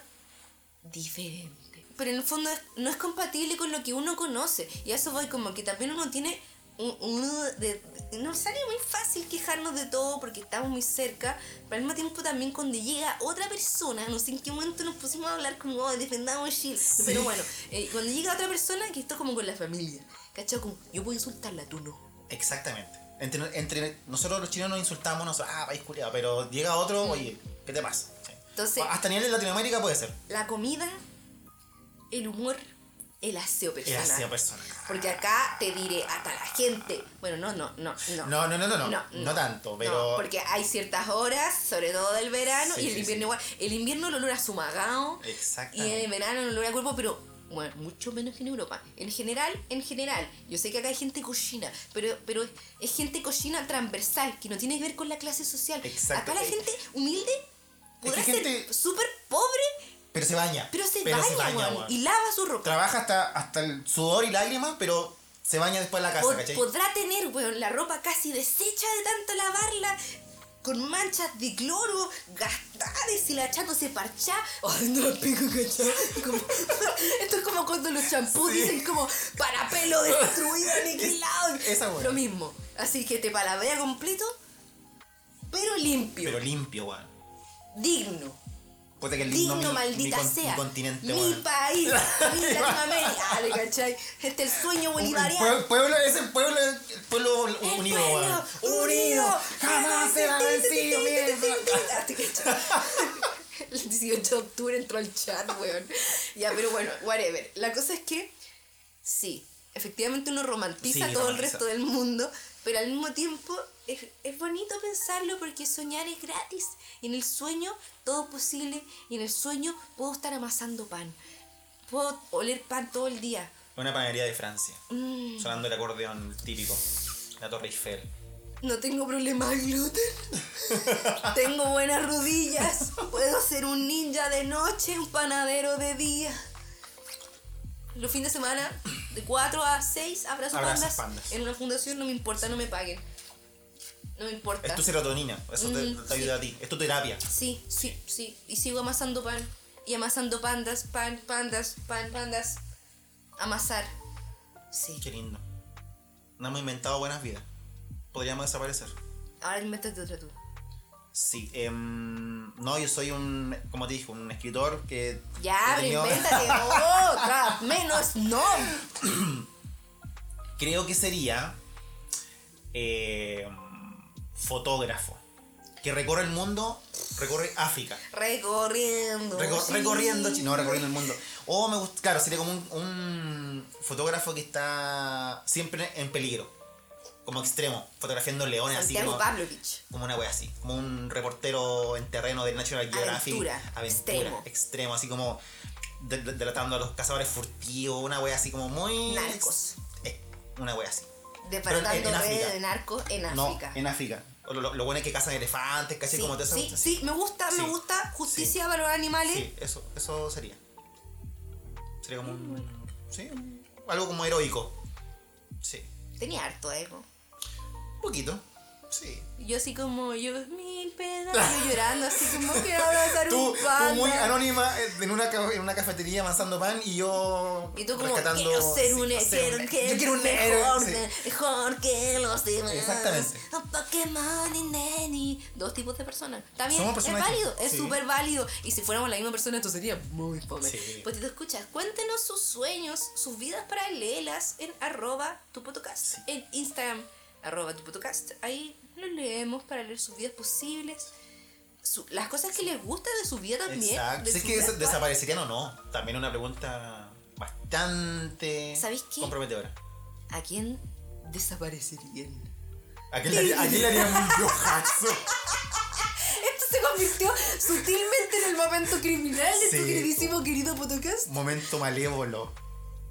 diferente. Pero en el fondo no es compatible con lo que uno conoce. Y a eso voy como que también uno tiene uno de, de- no sale muy fácil quejarnos de todo porque estamos muy cerca, pero al mismo tiempo también cuando llega otra persona, no sé en qué momento nos pusimos a hablar como oh, defendamos Chile, pero bueno, eh, cuando llega otra persona que esto es como con la familia, ¿cachai? Como yo puedo insultarla, tú no. Exactamente. Entre, entre nosotros los chilenos nos insultamos, nosotros, ah, país culiado, pero llega otro, oye, ¿qué te pasa? Sí. Mm. Entonces- Hasta nivel de Latinoamérica puede ser. La comida, el humor, el aseo El personal. aseo personal. Porque acá te diré, hasta la gente. Bueno, no, no, no, no. No, no, no, no, no, no tanto, pero- No, porque hay ciertas horas, sobre todo del verano, Sí, y el sí, invierno sí. igual. El invierno lo olor a sumagado. Y Exactamente. en el verano el olor a cuerpo, pero bueno, mucho menos que en Europa. En general, en general, yo sé que acá hay gente cochina, pero, pero es- gente cochina transversal, que no tiene que ver con la clase social. Exacto. Acá la gente humilde podrá que ser gente- súper pobre, Pero se baña. pero se baña, weón, weón. y lava su ropa. Trabaja hasta, hasta el sudor y lágrimas, pero se baña después en la casa, Pod- ¿cachai? podrá tener, weón, la ropa casi deshecha de tanto lavarla, con manchas de cloro, gastada, deshilachándose parchá. Ay, no la pico, ¿cachai? Como- Esto es como cuando los champús Sí. dicen como para pelo destruido, aniquilado. Esa weón. Lo mismo. Así que te palavea completo, pero limpio, Pero limpio, weón. digno. Puta que lindo Digno, mi, maldita mi, sea. mi continente, Mi país, mi Latinoamérica. Dale, ¿cachai? Este es el sueño El bolivariano. pueblo, pueblo, es el pueblo, el pueblo El unido, pueblo weón. Unido, jamás será vencido. El 18 de octubre entró al chat, weón. Ya, pero bueno, whatever. La cosa es que, sí, efectivamente uno romantiza Sí, todo el resto del mundo, Pero al mismo tiempo es, es bonito pensarlo porque soñar es gratis. Y en el sueño todo es posible. Y en el sueño puedo estar amasando pan. Puedo oler pan todo el día. Una panadería de Francia. Mm, Sonando el acordeón típico. La Torre Eiffel. no tengo problema de gluten. tengo buenas rodillas. Puedo ser un ninja de noche, un panadero de día. Los fines de semana, de 4 a 6, abrazo Abrazas pandas. pandas. En una fundación no me importa, no me paguen. No me importa. Es tu serotonina. Eso te, Mm, te ayuda a ti. Es tu terapia. Sí, sí, sí. Y sigo amasando pan. Y amasando pandas, pan, pandas, pan, pandas. Amasar. Sí. Qué lindo. No hemos inventado buenas vidas. Podríamos desaparecer. Ahora invéntate otra tú. Sí. em, no, yo soy un, como te dije, un escritor que... Ya, tenido- invéntate otra. Menos no. Creo que sería em, fotógrafo. Que recorre el mundo, recorre África. Recorriendo. Reco- sí. Recorriendo, no, recorriendo el mundo. O me gusta, claro, sería como un, un fotógrafo que está siempre en peligro. Como extremo, fotografiando leones así Santiago como, Pavlovich. como una wea así. Como un reportero en terreno del National Geographic. Aventura, extremo. extremo, así como de- de- delatando a los cazadores furtivos, una wea así como muy. Narcos. Eh, una wea así. En redes de narcos en No, África. en África. Lo, lo, lo bueno es que cazan elefantes, casi sí, como te sí, sí, me gusta, Sí. me gusta. Justicia para los animales. Sí, eso, eso sería. Sería como un. Sí, un- algo como heroico. Sí. Tenía harto ego. Un poquito. Sí. Yo así como, yo yo llorando así como quiero abrazar Tú, un tú panda. muy anónima eh, en una, en una cafetería amasando pan y yo. Y tú como, quiero ser un quiero, un- que Yo quiero un mejor, sí. mejor que los demás. Exactamente. Un Pokémon y Neni. Dos tipos de personas. Está bien, es válido, es sí. súper válido. Y si fuéramos la misma persona, esto sería muy fome. Pues si te escuchas, cuéntenos sus sueños, sus vidas paralelas en arroba tu podcast. En Instagram, arroba tu podcast. Ahí los leemos para leer sus vidas posibles. su- las cosas que les gusta de su vida también. Exacto. Si es que des- desaparecerían o no. También una pregunta bastante. ¿Sabéis qué? comprometedora. ¿A quién desaparecerían? ¿A quién le haría, a quién le haría un yojazo? Esto se convirtió sutilmente en el momento criminal de Sí. tu queridísimo querido podcast. Momento malévolo.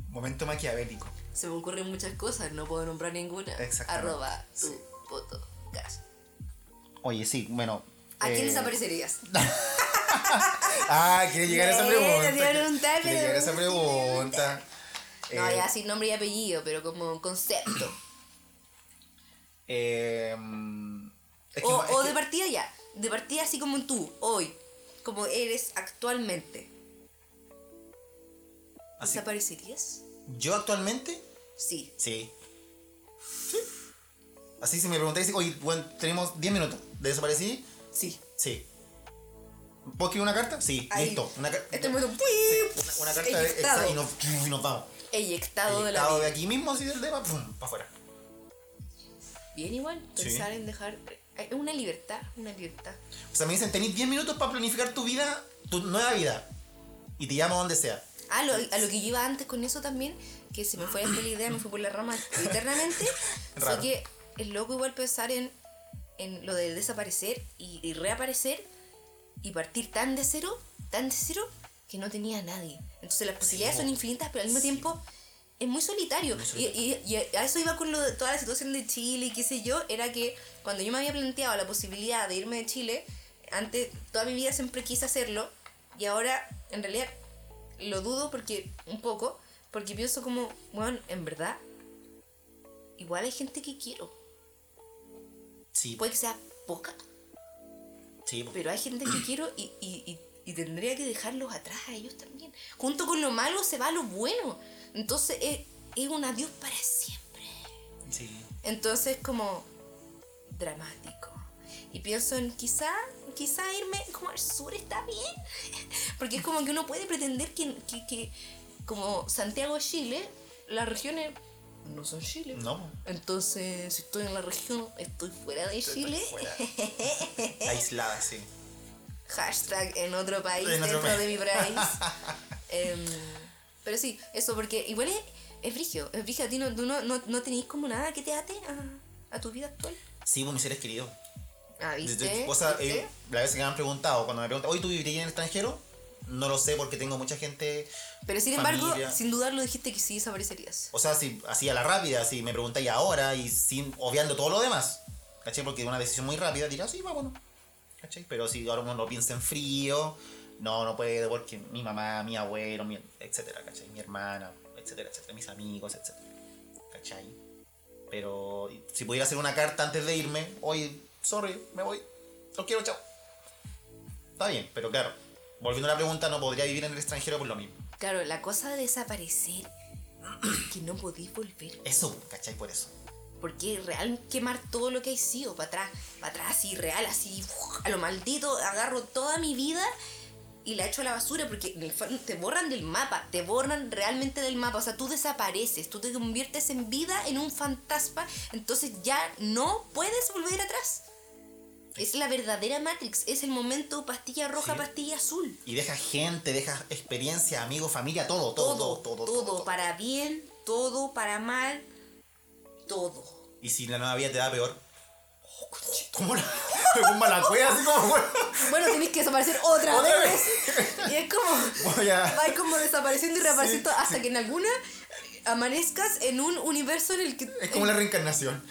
Momento maquiavélico. Se me ocurren muchas cosas, no puedo nombrar ninguna. Arroba tu Sí. Oye, sí, bueno. ¿A quién eh, desaparecerías? Ah, quiere llegar a esa pregunta. Quiere llegar a esa pregunta. No, Eh, ya sin nombre y apellido, pero como concepto. eh, es que- o es o que- de partida ya. De partida así como tú, hoy. Como eres actualmente. así- ¿Desaparecerías? ¿Yo actualmente? Sí. Sí. Así si me preguntáis, oye, bueno, tenemos 10 minutos. ¿De desaparecí? Sí. Sí. ¿Puedo escribir una carta? Sí, Ahí. listo. Una, car- Este momento. una, una carta de- y nos, y nos vamos. Eyectado de la vida. de aquí mismo, así del tema, pum, para afuera. Bien igual, Sí. pensar en dejar... Es una libertad, una libertad. O sea, me dicen, tenéis 10 minutos para planificar tu vida, tu nueva vida. Y te llamo donde sea. Ah, lo- a lo que yo iba antes con eso también, que se me fue la idea, me fui por la rama eternamente, fue que es loco igual pensar en, en lo de desaparecer y, y reaparecer y partir tan de cero, tan de cero, que no tenía a nadie. Entonces las posibilidades po. son infinitas, pero al mismo Sí. tiempo es muy solitario. Muy Y, solitario. y- y a eso iba con lo de toda la situación de Chile y qué sé yo, era que cuando yo me había planteado la posibilidad de irme de Chile, antes toda mi vida siempre quise hacerlo y ahora en realidad lo dudo porque un poco, porque pienso como, bueno, en verdad, igual hay gente que quiero. Sí, Puede que sea poca, sí. po. pero hay gente que quiero y, y- y- y tendría que dejarlos atrás a ellos también. Junto con lo malo se va lo bueno. Entonces es, es un adiós para siempre. Sí. Entonces como dramático. Y pienso en quizá, quizá irme como al sur está bien. Porque es como que uno puede pretender que, que, que como Santiago Chile, las regiones no son Chile. No. Entonces, si estoy en la región, estoy fuera de Estoy Chile. fuera. Aislada, sí. Hashtag en otro país En otro dentro país. de mi país. Em, pero sí, eso, porque igual es, es brigio. Es brigio. A ti no, no, no, no tenéis como nada que te ate a, a tu vida actual? Sí, pues mis seres queridos. Ah, ¿viste? O sea, ¿Viste? eh, la vez que me han preguntado, cuando me preguntan, hoy tú vivirías en el extranjero, no lo sé porque tengo mucha gente. Pero sin embargo, familia. sin dudarlo dijiste que sí desaparecerías. O sea, si así a la rápida, si me preguntáis ahora y sin obviando todo lo demás. ¿Cachai? Porque una decisión muy rápida dirá, sí, vámonos. ¿Cachai? Pero si ahora uno lo piensa en frío, no, no puede porque mi mamá, mi abuelo, mi, etcétera, ¿cachai? Mi hermana, etcétera, etcétera, mis amigos, etcétera. ¿Cachai? Pero si pudiera hacer una carta antes de irme, oye, sorry, me voy, los quiero, chao. Está bien, pero claro, volviendo a la pregunta, no podría vivir en el extranjero por lo mismo. Claro, la cosa de desaparecer es que no podís volver. Eso, ¿cachai? Por eso. Porque real quemar todo lo que hay sido para atrás, para atrás, así real, así uf, a lo maldito, agarro toda mi vida y la echo a la basura porque te borran del mapa, te borran realmente del mapa, o sea, tú desapareces, tú te conviertes en vida en un fantasma, entonces ya no puedes volver atrás. Es la verdadera Matrix, es el momento pastilla roja, Sí. pastilla azul. Y deja gente, deja experiencia, amigos, familia, todo, todo, todo, todo. todo, todo. para bien, todo para mal, todo. Y si la nueva vida te da peor. ¿Cómo la.? Cueva, así como. Bueno, tenés que desaparecer otra Otra vez. Y es como. Voy a. Va como desapareciendo y reapareciendo Sí, hasta sí. que en alguna amanezcas en un universo en el que. Es como la reencarnación.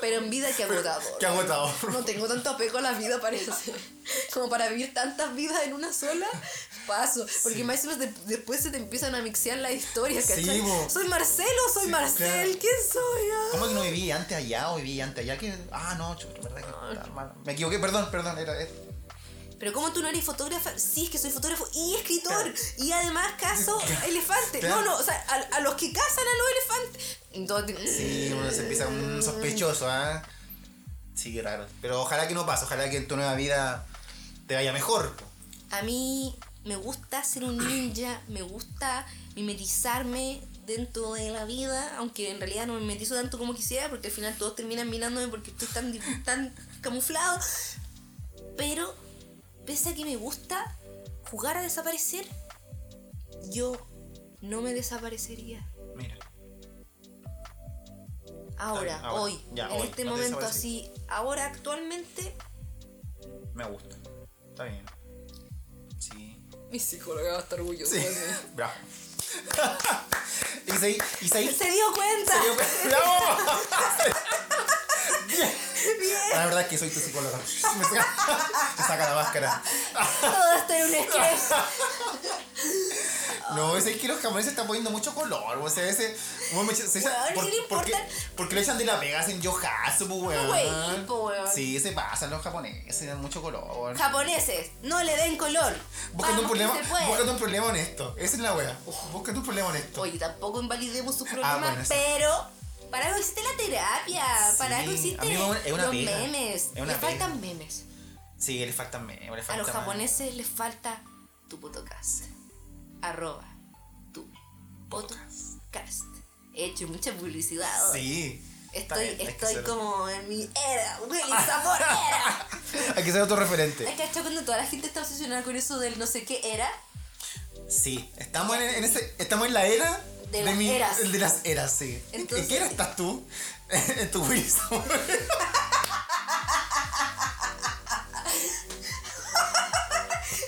Pero en vida que agotador. Qué agotador. No tengo tanto apego a la vida, parece. Como para vivir tantas vidas en una sola, paso. Porque más o menos de- después se te empiezan a mixear las historias, Sí, ¿cachai? bo. soy Marcelo, soy Sí, Marcel, claro. ¿quién soy? Ah. ¿Cómo que no viví antes allá o viví antes allá? ¿Qué? Ah, no, chuta, verdad que mal. Me equivoqué, perdón, perdón. Era, era- Pero como tú no eres fotógrafa, sí es que soy fotógrafo y escritor. Claro. Y además caso elefantes. Claro. No, no, o sea, a, a los que cazan a los elefantes. Entonces, Sí, uno se empieza un sospechoso, ¿ah? Sí, qué raro. Pero ojalá que no pase, ojalá que en tu nueva vida te vaya mejor. A mí me gusta ser un ninja, me gusta mimetizarme dentro de la vida, aunque en realidad no me mimetizo tanto como quisiera, porque al final todos terminan mirándome porque estoy tan, tan camuflado. Pero, pese a que me gusta jugar a desaparecer, yo no me desaparecería. Mira. Ahora, bien, ahora. hoy, Ya, en hoy, este no momento así, ahora actualmente, Me gusta. Está bien. Sí. mi psicóloga va a estar orgullosa Sí. Bravo. y se, y se, Se dio cuenta. ¡Bravo! Bien. La verdad es que soy tu psicóloga. Me saca, me saca la máscara. Todo está en un sketch. No, es que los japoneses están poniendo mucho color. O sea, ese. bueno, me- se- se- Weón, ¿qué le porque, porque le echan de la pega, hacen pues, weón. Po, weón. Sí, se pasan los japoneses, dan mucho color. Japoneses, no le den color. Búscate un, problema, se búscate un problema honesto. Esa es la wea. Búscate un problema honesto. Oye, tampoco invalidemos sus problemas, Ah, bueno, sí. pero para algo existe la terapia, para algo Sí, existe a es una los pega. memes. Es una le faltan pega. memes. Sí, le faltan memes, le A falta los japoneses les falta tu podcast. Arroba tu podcast. He hecho mucha publicidad. hoy. Sí. Estoy, bien, estoy ser- como en mi era, Willy Sabor era. Hay que ser otro referente. ¿Has cachado cuando toda la gente está obsesionada con eso del no sé qué era? Sí, estamos en, en ese, estamos en la era De las eras. el de las eras, sí. ¿En- ¿En Entonces- qué era estás tú? en tu Wilson.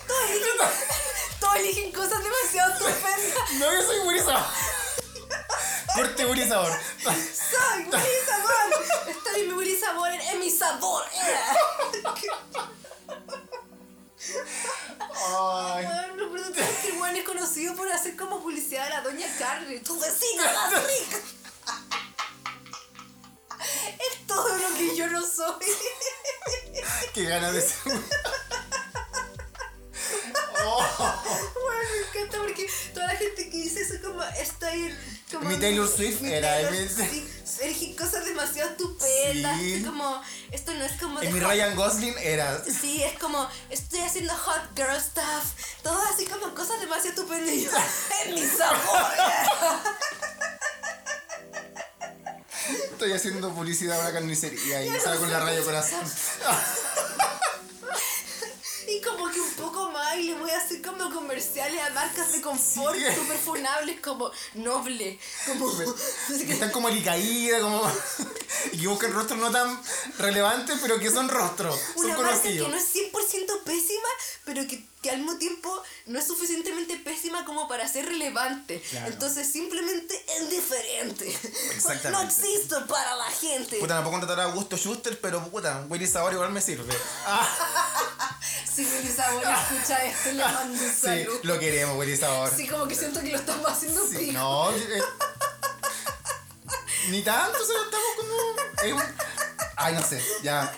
Todos eligen, todos eligen cosas demasiado estupendas. no, yo soy Wilson. Corte Willy Sabor. Soy Willy Sabor. Estoy en mi Willy Sabor, en mi sabor. Ay. Conocido por hacer como publicidad a la doña Carmen, tu vecina la rica. Es todo lo que yo no soy. Qué ganas de ser. Oh, Bueno, me encanta porque toda la gente que dice eso como estoy. Como Mi Taylor Swift mi era, Taylor- sí, elegí cosas demasiado estupendas. Sí. como, esto no es como en mi Ryan Gosling era. Sí, es como, estoy haciendo hot girl stuff. Todo así como cosas demasiado estupendas. En mi sabor. Estoy haciendo publicidad a una carnicería y sale con la radio corazón. Y como que un poco más y le voy a hacer como comerciales a marcas de confort Sí. súper funables como noble. Como... Están como alicaídas, como. Y que buscan rostros no tan relevantes, pero que son rostros. Son Una marca que conocidos. no es 100% pésima, pero que, que al mismo tiempo no es suficientemente pésima como para ser relevante. Claro. Entonces simplemente es diferente. Exactamente. No existo para la gente. Puta, no puedo contratar a Augusto Schuster, pero puta, Willy Sabor igual me sirve. Ah, Si Willy Sabor escucha esto, le mando un sí, saludo. lo queremos, Willy Sabor. Sí, como que siento que lo estamos haciendo Sí, pico. no, eh, ni tanto, o sea, estamos como. es un- ay, no sé, ya.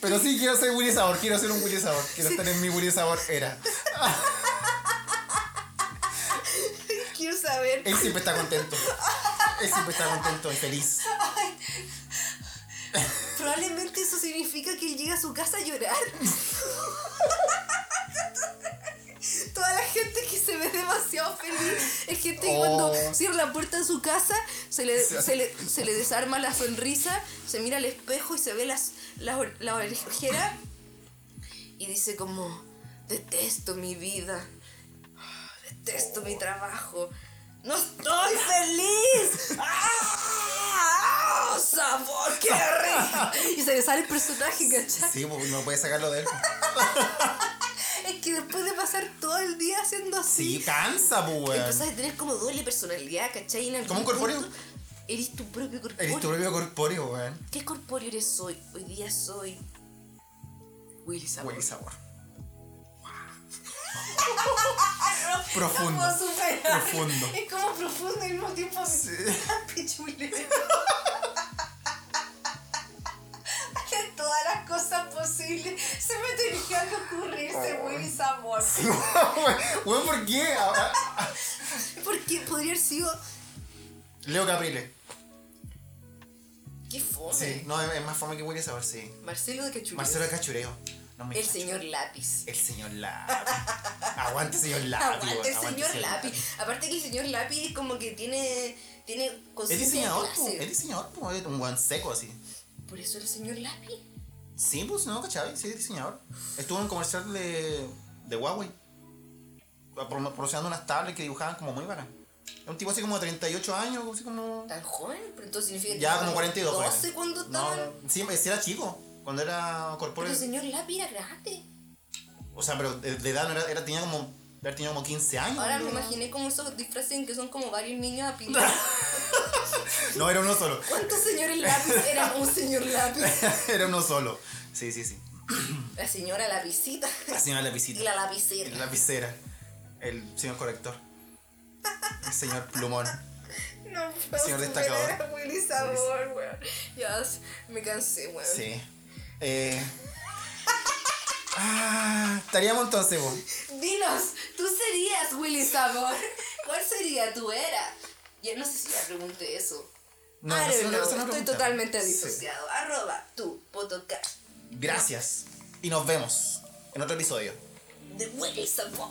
Pero sí quiero ser Willy Sabor, quiero ser un Willy Sabor, quiero estar en mi Willy Sabor era. Quiero saber. Él siempre está contento. Él siempre está contento y feliz. Probablemente eso significa que él llega a su casa a llorar. La se ve demasiado feliz es gente que Oh. cuando cierra la puerta de su casa se le, Se le, se le desarma la sonrisa, se mira al espejo y se ve las, or- la orejera y dice como, detesto mi vida, detesto mi trabajo, no estoy feliz. ¡Ah! ¡Sabor, qué rico! Y se le sale el personaje, ¿cachai? Sí, pues, no puede sacarlo de él. Es que después de pasar todo el día haciendo así, Sí, cansa, pues, empezás a tener como doble personalidad, ¿cachai? En ¿Como un corpóreo? punto Eres tu propio corpóreo. Eres tu propio corpóreo, weón. ¿Qué corpóreo eres hoy? Hoy día soy. Willy Sabor. Willy Sabor. No Profundo. Profundo. Es como profundo y al mismo tiempo pichulero. Todas las cosas posibles, se me tenía que ocurrirse Willy Sabor. Weón, ¿por qué? Ah, ah, Porque podría haber sido. Leo Caprile. Qué fome. Sí, no, es más fome que Willy Sabor, sí. Marcelo de Cachureo. Marcelo de Cachureo. No me El cacho. señor lápiz. El señor Lápiz. Aguante, señor Lápiz. Aguante el weón, señor ese lápiz. Aparte que el señor lápiz como que tiene. tiene Es diseñador, es diseñador, es un guan seco así. Por eso el señor lápiz. Sí, pues no, ¿cachai? Sí, diseñador. Estuvo en un comercial de, de Huawei. promo- Promocionando unas tablets que dibujaban como muy bacán. Es un tipo así como de 38 años, así como. Tan joven, pero entonces significa que Ya como 42. por ahí. 12 cuando No, estaban. no, sí, era chico. Cuando era Pero corpóreo. el señor lápiz era grande. O sea, pero de, edad no era, era, tenía como. Haber tenido como 15 años. Ahora me ¿no? imaginé como esos disfraces que son como varios niños apilados. No, era uno solo. ¿Cuántos señores lápiz eran un señor lápiz? era uno solo. Sí, sí, sí. La señora lapicita La señora lapicita. y la lapicera. El lapicera. El señor corrector. El señor plumón. No puedo Señor destacador. a Willy Sabor, weón. Ya me cansé, weón. Sí. Eh. Ah, estaríamos entonces, vos. Dinos, tú serías Willy Sabor. ¿Cuál sería tu era? Ya no sé si ya pregunté eso. No, I no no, Estoy totalmente Sí. disociado. Arroba tu podcast Gracias. Y nos vemos en otro episodio. de Willy Sabor.